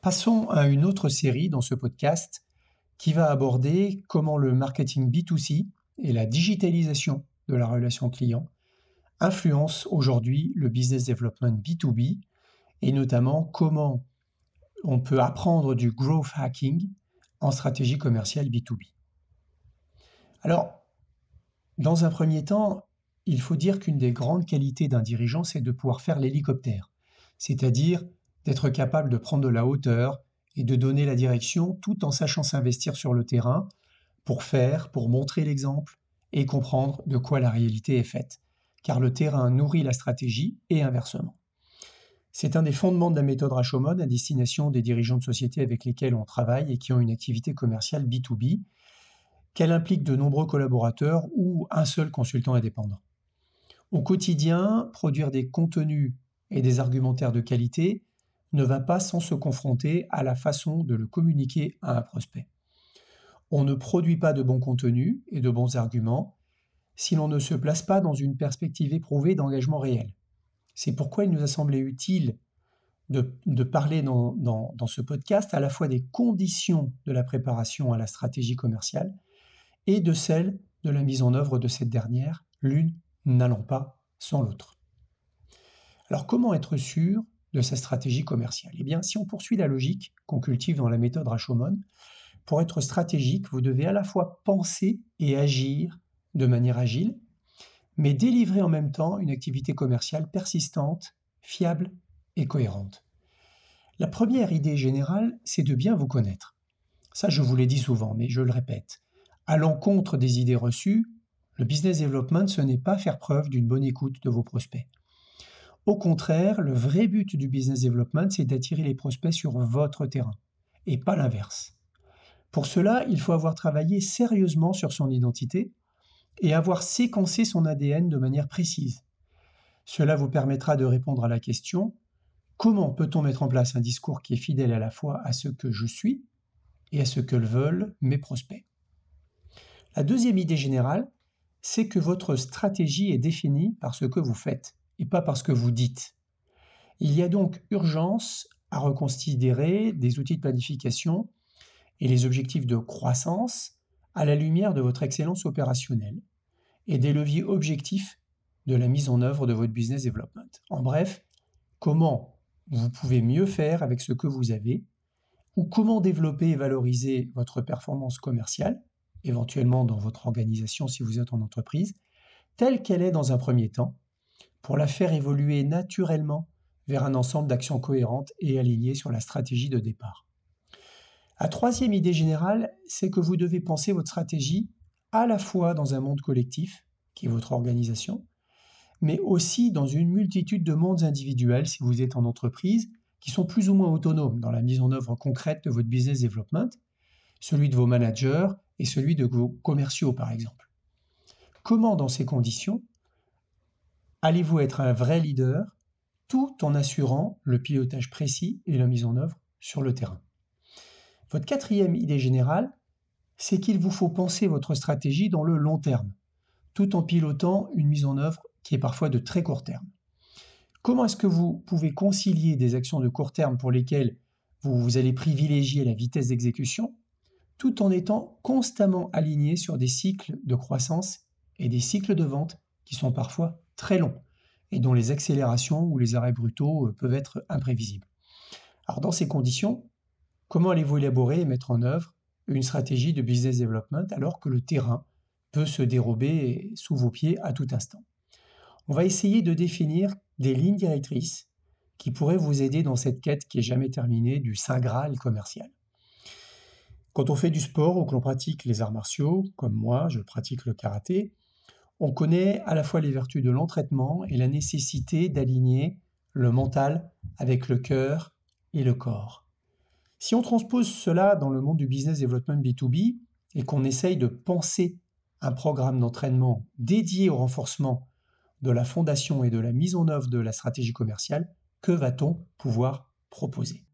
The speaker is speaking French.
Passons à une autre série dans ce podcast qui va aborder comment le marketing B2C et la digitalisation de la relation client influencent aujourd'hui le business development B2B et notamment comment on peut apprendre du growth hacking en stratégie commerciale B2B. Alors, dans un premier temps, il faut dire qu'une des grandes qualités d'un dirigeant, c'est de pouvoir faire l'hélicoptère, c'est-à-dire d'être capable de prendre de la hauteur et de donner la direction tout en sachant s'investir sur le terrain pour faire, pour montrer l'exemple et comprendre de quoi la réalité est faite. Car le terrain nourrit la stratégie et inversement. C'est un des fondements de la méthode Rashomon à destination des dirigeants de sociétés avec lesquels on travaille et qui ont une activité commerciale B2B, qu'elle implique de nombreux collaborateurs ou un seul consultant indépendant. Au quotidien, produire des contenus et des argumentaires de qualité ne va pas sans se confronter à la façon de le communiquer à un prospect. On ne produit pas de bons contenus et de bons arguments si l'on ne se place pas dans une perspective éprouvée d'engagement réel. C'est pourquoi il nous a semblé utile de, parler dans, dans, ce podcast à la fois des conditions de la préparation à la stratégie commerciale et de celles de la mise en œuvre de cette dernière, l'une n'allant pas sans l'autre. Alors comment être sûr de sa stratégie commerciale Eh bien, si on poursuit la logique qu'on cultive dans la méthode Rashomon, pour être stratégique, vous devez à la fois penser et agir de manière agile, mais délivrer en même temps une activité commerciale persistante, fiable et cohérente. La première idée générale, c'est de bien vous connaître. Ça, je vous l'ai dit souvent, mais je le répète. À l'encontre des idées reçues, le business development, ce n'est pas faire preuve d'une bonne écoute de vos prospects. Au contraire, le vrai but du business development, c'est d'attirer les prospects sur votre terrain, et pas l'inverse. Pour cela, il faut avoir travaillé sérieusement sur son identité et avoir séquencé son ADN de manière précise. Cela vous permettra de répondre à la question comment peut-on mettre en place un discours qui est fidèle à la fois à ce que je suis et à ce que veulent mes prospects? La deuxième idée générale, c'est que votre stratégie est définie par ce que vous faites et pas parce que vous dites. Il y a donc urgence à reconsidérer des outils de planification et les objectifs de croissance à la lumière de votre excellence opérationnelle et des leviers objectifs de la mise en œuvre de votre business development. En bref, comment vous pouvez mieux faire avec ce que vous avez ou comment développer et valoriser votre performance commerciale, éventuellement dans votre organisation si vous êtes en entreprise, telle qu'elle est dans un premier temps, pour la faire évoluer naturellement vers un ensemble d'actions cohérentes et alignées sur la stratégie de départ. La troisième idée générale, c'est que vous devez penser votre stratégie à la fois dans un monde collectif, qui est votre organisation, mais aussi dans une multitude de mondes individuels si vous êtes en entreprise, qui sont plus ou moins autonomes dans la mise en œuvre concrète de votre business development, celui de vos managers et celui de vos commerciaux par exemple. Comment dans ces conditions allez-vous être un vrai leader tout en assurant le pilotage précis et la mise en œuvre sur le terrain? Votre quatrième idée générale, c'est qu'il vous faut penser votre stratégie dans le long terme, tout en pilotant une mise en œuvre qui est parfois de très court terme. Comment est-ce que vous pouvez concilier des actions de court terme pour lesquelles vous, allez privilégier la vitesse d'exécution, tout en étant constamment aligné sur des cycles de croissance et des cycles de vente qui sont parfois très longs et dont les accélérations ou les arrêts brutaux euh, peuvent être imprévisibles. Alors dans ces conditions, comment allez-vous élaborer et mettre en œuvre une stratégie de business development alors que le terrain peut se dérober sous vos pieds à tout instant? On va essayer de définir des lignes directrices qui pourraient vous aider dans cette quête qui est jamais terminée du Saint Graal commercial. Quand on fait du sport ou que l'on pratique les arts martiaux, comme moi, je pratique le karaté, on connaît à la fois les vertus de l'entraînement et la nécessité d'aligner le mental avec le cœur et le corps. Si on transpose cela dans le monde du business development B2B et qu'on essaye de penser un programme d'entraînement dédié au renforcement de la fondation et de la mise en œuvre de la stratégie commerciale, que va-t-on pouvoir proposer?